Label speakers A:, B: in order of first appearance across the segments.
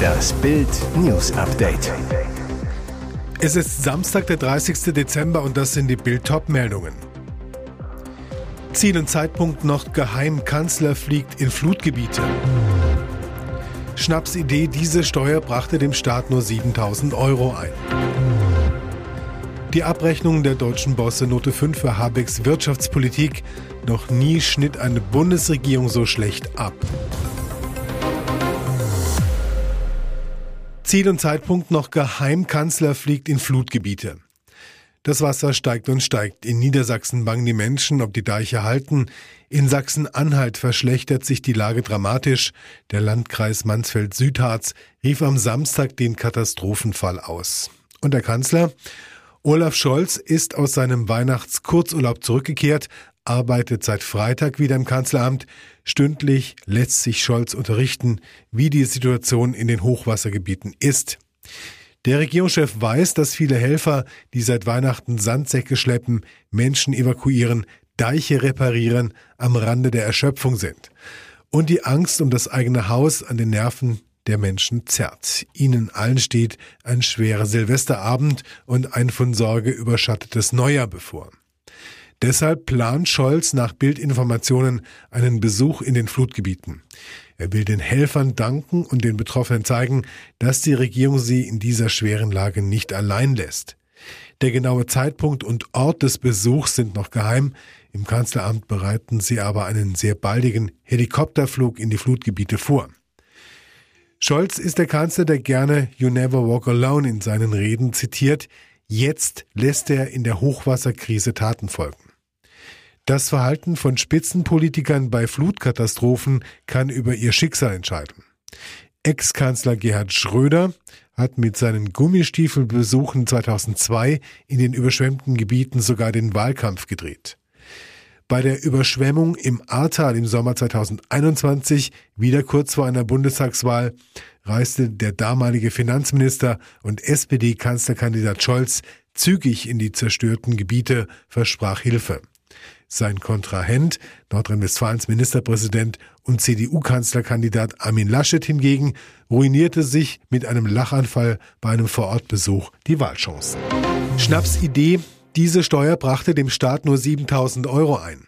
A: Das Bild News Update.
B: Es ist Samstag, der 30. Dezember und das sind die Bild meldungen Ziel und Zeitpunkt noch geheim. Kanzler fliegt in Flutgebiete. Schnapsidee, diese Steuer brachte dem Staat nur 7000 Euro ein. Die Abrechnung der deutschen Bosse Note 5 für Habecks Wirtschaftspolitik. Noch nie schnitt eine Bundesregierung so schlecht ab. Ziel und Zeitpunkt noch geheim. Kanzler fliegt in Flutgebiete. Das Wasser steigt und steigt. In Niedersachsen bangen die Menschen, ob die Deiche halten. In Sachsen-Anhalt verschlechtert sich die Lage dramatisch. Der Landkreis Mansfeld-Südharz rief am Samstag den Katastrophenfall aus. Und der Kanzler? Olaf Scholz ist aus seinem Weihnachtskurzurlaub zurückgekehrt, arbeitet seit Freitag wieder im Kanzleramt. Stündlich lässt sich Scholz unterrichten, wie die Situation in den Hochwassergebieten ist. Der Regierungschef weiß, dass viele Helfer, die seit Weihnachten Sandsäcke schleppen, Menschen evakuieren, Deiche reparieren, am Rande der Erschöpfung sind. Und die Angst um das eigene Haus an den Nerven der Menschen zerrt. Ihnen allen steht ein schwerer Silvesterabend und ein von Sorge überschattetes Neujahr bevor. Deshalb plant Scholz nach Bildinformationen einen Besuch in den Flutgebieten. Er will den Helfern danken und den Betroffenen zeigen, dass die Regierung sie in dieser schweren Lage nicht allein lässt. Der genaue Zeitpunkt und Ort des Besuchs sind noch geheim. Im Kanzleramt bereiten sie aber einen sehr baldigen Helikopterflug in die Flutgebiete vor. Scholz ist der Kanzler, der gerne You Never Walk Alone in seinen Reden zitiert. Jetzt lässt er in der Hochwasserkrise Taten folgen. Das Verhalten von Spitzenpolitikern bei Flutkatastrophen kann über ihr Schicksal entscheiden. Ex-Kanzler Gerhard Schröder hat mit seinen Gummistiefelbesuchen 2002 in den überschwemmten Gebieten sogar den Wahlkampf gedreht. Bei der Überschwemmung im Ahrtal im Sommer 2021, wieder kurz vor einer Bundestagswahl, reiste der damalige Finanzminister und SPD-Kanzlerkandidat Scholz zügig in die zerstörten Gebiete, versprach Hilfe. Sein Kontrahent, Nordrhein-Westfalens Ministerpräsident und CDU-Kanzlerkandidat Armin Laschet hingegen, ruinierte sich mit einem Lachanfall bei einem Vorortbesuch die Wahlchancen. Schnapsidee diese Steuer brachte dem Staat nur 7000 Euro ein.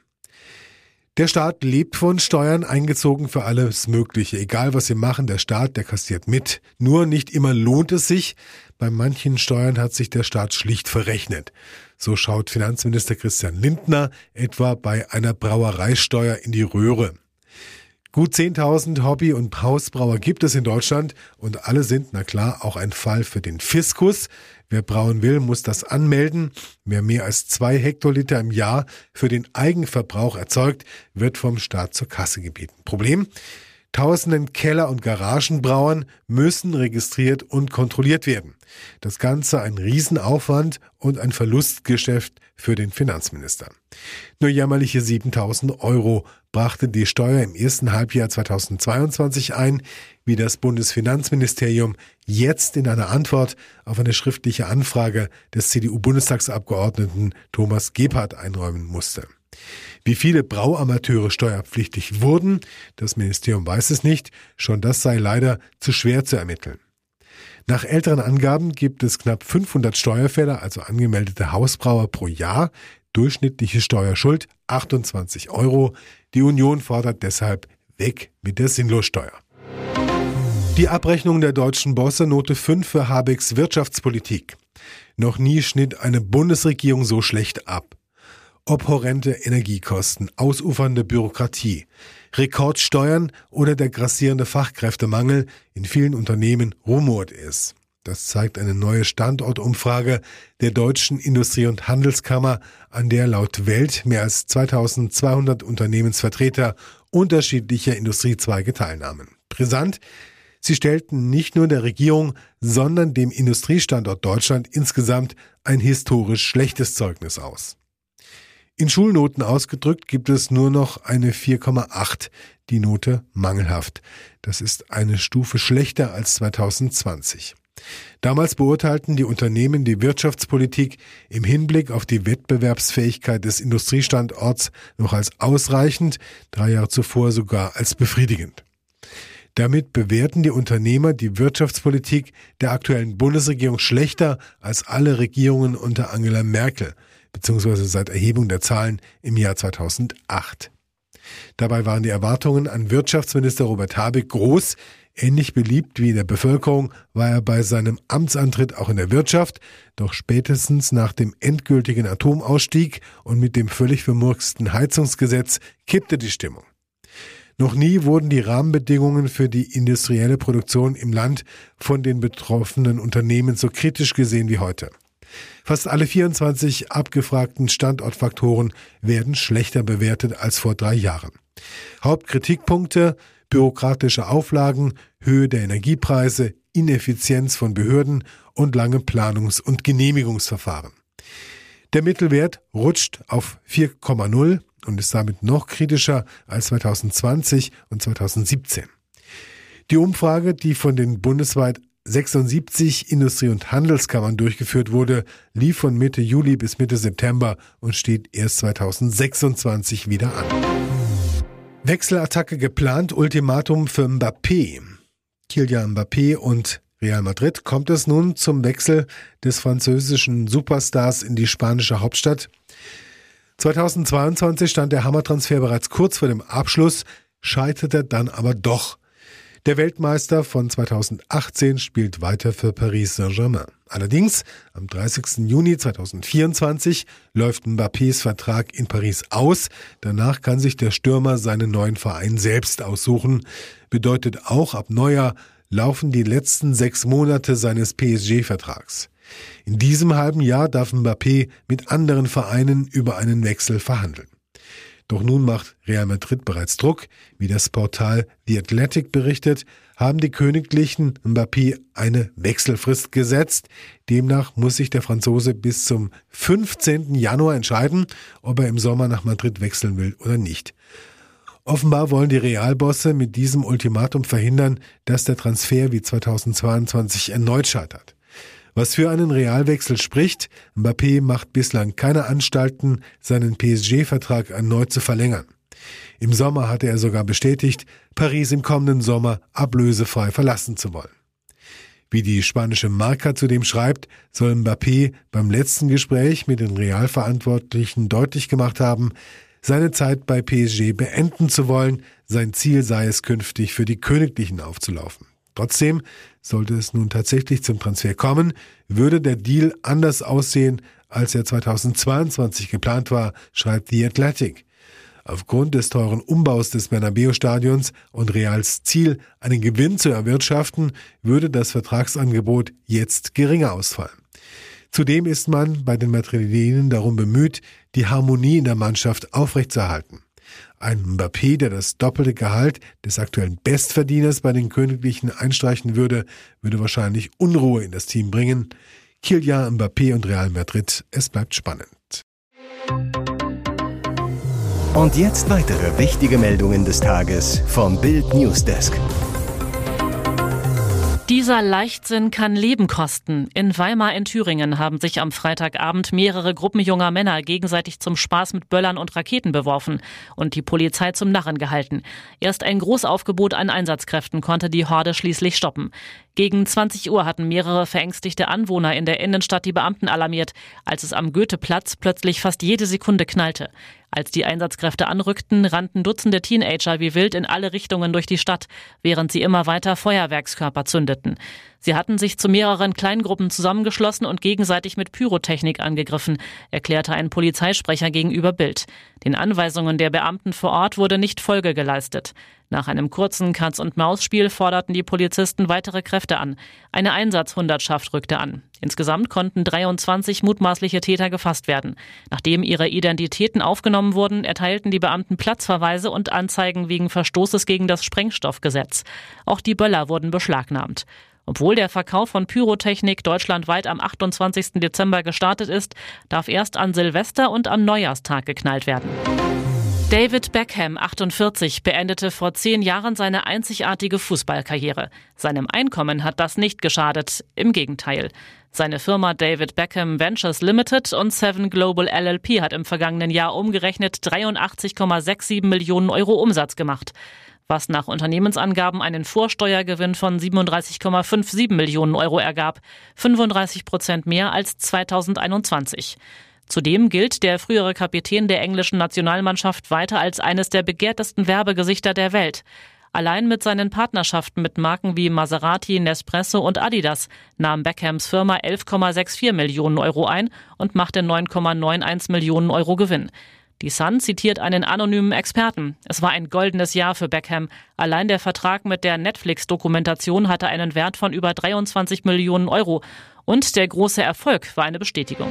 B: Der Staat lebt von Steuern eingezogen für alles Mögliche. Egal was sie machen, der Staat, der kassiert mit. Nur nicht immer lohnt es sich. Bei manchen Steuern hat sich der Staat schlicht verrechnet. So schaut Finanzminister Christian Lindner etwa bei einer Brauereisteuer in die Röhre. Gut 10.000 Hobby- und Hausbrauer gibt es in Deutschland und alle sind, na klar, auch ein Fall für den Fiskus. Wer brauen will, muss das anmelden. Wer mehr als zwei Hektoliter im Jahr für den Eigenverbrauch erzeugt, wird vom Staat zur Kasse gebeten. Problem? Tausenden Keller- und Garagenbrauern müssen registriert und kontrolliert werden. Das Ganze ein Riesenaufwand und ein Verlustgeschäft für den Finanzminister. Nur jämmerliche 7000 Euro brachte die Steuer im ersten Halbjahr 2022 ein, wie das Bundesfinanzministerium jetzt in einer Antwort auf eine schriftliche Anfrage des CDU-Bundestagsabgeordneten Thomas Gebhardt einräumen musste. Wie viele Brauamateure steuerpflichtig wurden, das Ministerium weiß es nicht, schon das sei leider zu schwer zu ermitteln. Nach älteren Angaben gibt es knapp 500 Steuerfälle, also angemeldete Hausbrauer pro Jahr, durchschnittliche Steuerschuld 28 Euro. Die Union fordert deshalb weg mit der Sinnlossteuer. Die Abrechnung der deutschen Bosse Note 5 für Habecks Wirtschaftspolitik. Noch nie schnitt eine Bundesregierung so schlecht ab. Ob horrende Energiekosten, ausufernde Bürokratie, Rekordsteuern oder der grassierende Fachkräftemangel in vielen Unternehmen rumort es. Das zeigt eine neue Standortumfrage der Deutschen Industrie- und Handelskammer, an der laut Welt mehr als 2200 Unternehmensvertreter unterschiedlicher Industriezweige teilnahmen. Brisant, sie stellten nicht nur der Regierung, sondern dem Industriestandort Deutschland insgesamt ein historisch schlechtes Zeugnis aus. In Schulnoten ausgedrückt gibt es nur noch eine 4,8, die Note mangelhaft. Das ist eine Stufe schlechter als 2020. Damals beurteilten die Unternehmen die Wirtschaftspolitik im Hinblick auf die Wettbewerbsfähigkeit des Industriestandorts noch als ausreichend, drei Jahre zuvor sogar als befriedigend. Damit bewerten die Unternehmer die Wirtschaftspolitik der aktuellen Bundesregierung schlechter als alle Regierungen unter Angela Merkel, beziehungsweise seit Erhebung der Zahlen im Jahr 2008. Dabei waren die Erwartungen an Wirtschaftsminister Robert Habeck groß. Ähnlich beliebt wie in der Bevölkerung war er bei seinem Amtsantritt auch in der Wirtschaft, doch spätestens nach dem endgültigen Atomausstieg und mit dem völlig vermurksten Heizungsgesetz kippte die Stimmung. Noch nie wurden die Rahmenbedingungen für die industrielle Produktion im Land von den betroffenen Unternehmen so kritisch gesehen wie heute. Fast alle 24 abgefragten Standortfaktoren werden schlechter bewertet als vor drei Jahren. Hauptkritikpunkte bürokratische Auflagen, Höhe der Energiepreise, Ineffizienz von Behörden und lange Planungs- und Genehmigungsverfahren. Der Mittelwert rutscht auf 4,0 und ist damit noch kritischer als 2020 und 2017. Die Umfrage, die von den bundesweit 76 Industrie- und Handelskammern durchgeführt wurde, lief von Mitte Juli bis Mitte September und steht erst 2026 wieder an. Wechselattacke geplant, Ultimatum für Mbappé. Kylian Mbappé und Real Madrid. Kommt es nun zum Wechsel des französischen Superstars in die spanische Hauptstadt? 2022 stand der Hammertransfer bereits kurz vor dem Abschluss, scheiterte dann aber doch. Der Weltmeister von 2018 spielt weiter für Paris Saint-Germain. Allerdings, am 30. Juni 2024 läuft Mbappés Vertrag in Paris aus. Danach kann sich der Stürmer seinen neuen Verein selbst aussuchen. Bedeutet auch, ab Neujahr laufen die letzten sechs Monate seines PSG-Vertrags. In diesem halben Jahr darf Mbappé mit anderen Vereinen über einen Wechsel verhandeln. Doch nun macht Real Madrid bereits Druck. Wie das Portal The Athletic berichtet, haben die Königlichen Mbappé eine Wechselfrist gesetzt. Demnach muss sich der Franzose bis zum 15. Januar entscheiden, ob er im Sommer nach Madrid wechseln will oder nicht. Offenbar wollen die Realbosse mit diesem Ultimatum verhindern, dass der Transfer wie 2022 erneut scheitert. Was für einen Realwechsel spricht, Mbappé macht bislang keine Anstalten, seinen PSG-Vertrag erneut zu verlängern. Im Sommer hatte er sogar bestätigt, Paris im kommenden Sommer ablösefrei verlassen zu wollen. Wie die spanische Marca zudem schreibt, soll Mbappé beim letzten Gespräch mit den Realverantwortlichen deutlich gemacht haben, seine Zeit bei PSG beenden zu wollen, sein Ziel sei es künftig für die Königlichen aufzulaufen. Trotzdem, sollte es nun tatsächlich zum Transfer kommen, würde der Deal anders aussehen, als er 2022 geplant war, schreibt The Athletic. Aufgrund des teuren Umbaus des Bernabeu-Stadions und Reals Ziel, einen Gewinn zu erwirtschaften, würde das Vertragsangebot jetzt geringer ausfallen. Zudem ist man bei den Madrilenen darum bemüht, die Harmonie in der Mannschaft aufrechtzuerhalten. Ein Mbappé, der das doppelte Gehalt des aktuellen Bestverdieners bei den Königlichen einstreichen würde, würde wahrscheinlich Unruhe in das Team bringen. Kylian Mbappé und Real Madrid, es bleibt spannend.
A: Und jetzt weitere wichtige Meldungen des Tages vom Bild Newsdesk.
C: Dieser Leichtsinn kann Leben kosten. In Weimar in Thüringen haben sich am Freitagabend mehrere Gruppen junger Männer gegenseitig zum Spaß mit Böllern und Raketen beworfen und die Polizei zum Narren gehalten. Erst ein Großaufgebot an Einsatzkräften konnte die Horde schließlich stoppen. Gegen 20 Uhr hatten mehrere verängstigte Anwohner in der Innenstadt die Beamten alarmiert, als es am Goetheplatz plötzlich fast jede Sekunde knallte. Als die Einsatzkräfte anrückten, rannten Dutzende Teenager wie wild in alle Richtungen durch die Stadt, während sie immer weiter Feuerwerkskörper zündeten. Sie hatten sich zu mehreren Kleingruppen zusammengeschlossen und gegenseitig mit Pyrotechnik angegriffen, erklärte ein Polizeisprecher gegenüber Bild. Den Anweisungen der Beamten vor Ort wurde nicht Folge geleistet. Nach einem kurzen Katz-und-Maus-Spiel forderten die Polizisten weitere Kräfte an. Eine Einsatzhundertschaft rückte an. Insgesamt konnten 23 mutmaßliche Täter gefasst werden. Nachdem ihre Identitäten aufgenommen wurden, erteilten die Beamten Platzverweise und Anzeigen wegen Verstoßes gegen das Sprengstoffgesetz. Auch die Böller wurden beschlagnahmt. Obwohl der Verkauf von Pyrotechnik deutschlandweit am 28. Dezember gestartet ist, darf erst an Silvester und am Neujahrstag geknallt werden. David Beckham, 48, beendete vor zehn Jahren seine einzigartige Fußballkarriere. Seinem Einkommen hat das nicht geschadet, im Gegenteil. Seine Firma David Beckham Ventures Limited und Seven Global LLP hat im vergangenen Jahr umgerechnet 83,67 Millionen Euro Umsatz gemacht. was nach Unternehmensangaben einen Vorsteuergewinn von 37,57 Millionen Euro ergab, 35 Prozent mehr als 2021. Zudem gilt der frühere Kapitän der englischen Nationalmannschaft weiter als eines der begehrtesten Werbegesichter der Welt. Allein mit seinen Partnerschaften mit Marken wie Maserati, Nespresso und Adidas nahm Beckhams Firma 11,64 Millionen Euro ein und machte 9,91 Millionen Euro Gewinn. Die Sun zitiert einen anonymen Experten. Es war ein goldenes Jahr für Beckham. Allein der Vertrag mit der Netflix-Dokumentation hatte einen Wert von über 23 Millionen Euro. Und der große Erfolg war eine Bestätigung.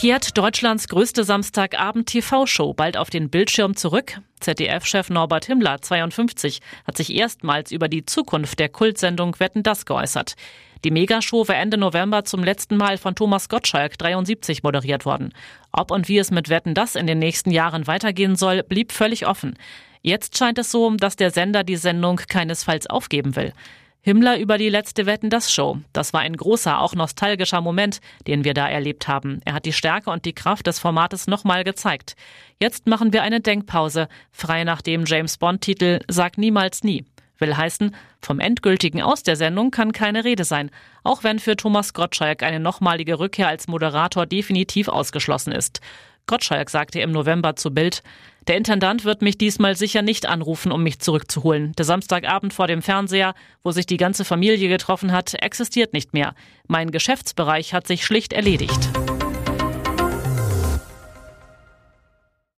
C: kehrt Deutschlands größte Samstagabend-TV-Show bald auf den Bildschirm zurück? ZDF-Chef Norbert Himmler, 52, hat sich erstmals über die Zukunft der Kultsendung Wetten das geäußert. Die Megashow war Ende November zum letzten Mal von Thomas Gottschalk, 73, moderiert worden. Ob und wie es mit Wetten das in den nächsten Jahren weitergehen soll, blieb völlig offen. Jetzt scheint es so, dass der Sender die Sendung keinesfalls aufgeben will. Himmler über die letzte Wetten das Show. Das war ein großer, auch nostalgischer Moment, den wir da erlebt haben. Er hat die Stärke und die Kraft des Formates nochmal gezeigt. Jetzt machen wir eine Denkpause, frei nach dem James Bond Titel Sag niemals nie. Will heißen, vom endgültigen Aus der Sendung kann keine Rede sein, auch wenn für Thomas Gottschalk eine nochmalige Rückkehr als Moderator definitiv ausgeschlossen ist. Gottschalk sagte im November zu Bild, der Intendant wird mich diesmal sicher nicht anrufen, um mich zurückzuholen. Der Samstagabend vor dem Fernseher, wo sich die ganze Familie getroffen hat, existiert nicht mehr. Mein Geschäftsbereich hat sich schlicht erledigt.